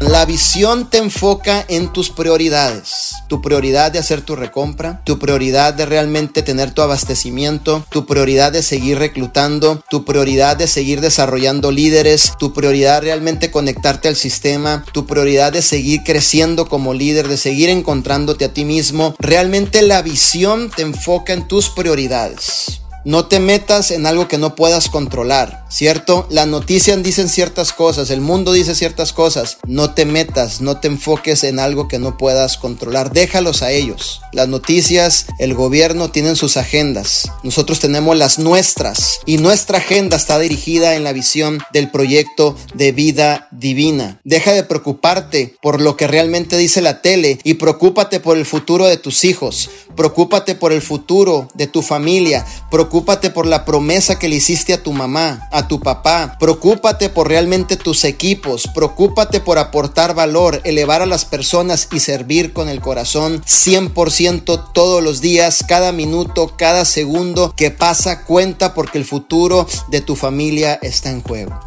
La visión te enfoca en tus prioridades. Tu prioridad de hacer tu recompra, tu prioridad de realmente tener tu abastecimiento, tu prioridad de seguir reclutando, tu prioridad de seguir desarrollando líderes, tu prioridad realmente conectarte al sistema, tu prioridad de seguir creciendo como líder, de seguir encontrándote a ti mismo. Realmente la visión te enfoca en tus prioridades. No te metas en algo que no puedas controlar, ¿cierto? Las noticias dicen ciertas cosas, el mundo dice ciertas cosas. No te metas, no te enfoques en algo que no puedas controlar. Déjalos a ellos. Las noticias, el gobierno tienen sus agendas. Nosotros tenemos las nuestras. Y nuestra agenda está dirigida en la visión del proyecto de vida divina. Deja de preocuparte por lo que realmente dice la tele y preocúpate por el futuro de tus hijos. Preocúpate por el futuro de tu familia. Preocúpate por la promesa que le hiciste a tu mamá, a tu papá. Preocúpate por realmente tus equipos. Preocúpate por aportar valor, elevar a las personas y servir con el corazón 100% todos los días, cada minuto, cada segundo que pasa cuenta porque el futuro de tu familia está en juego.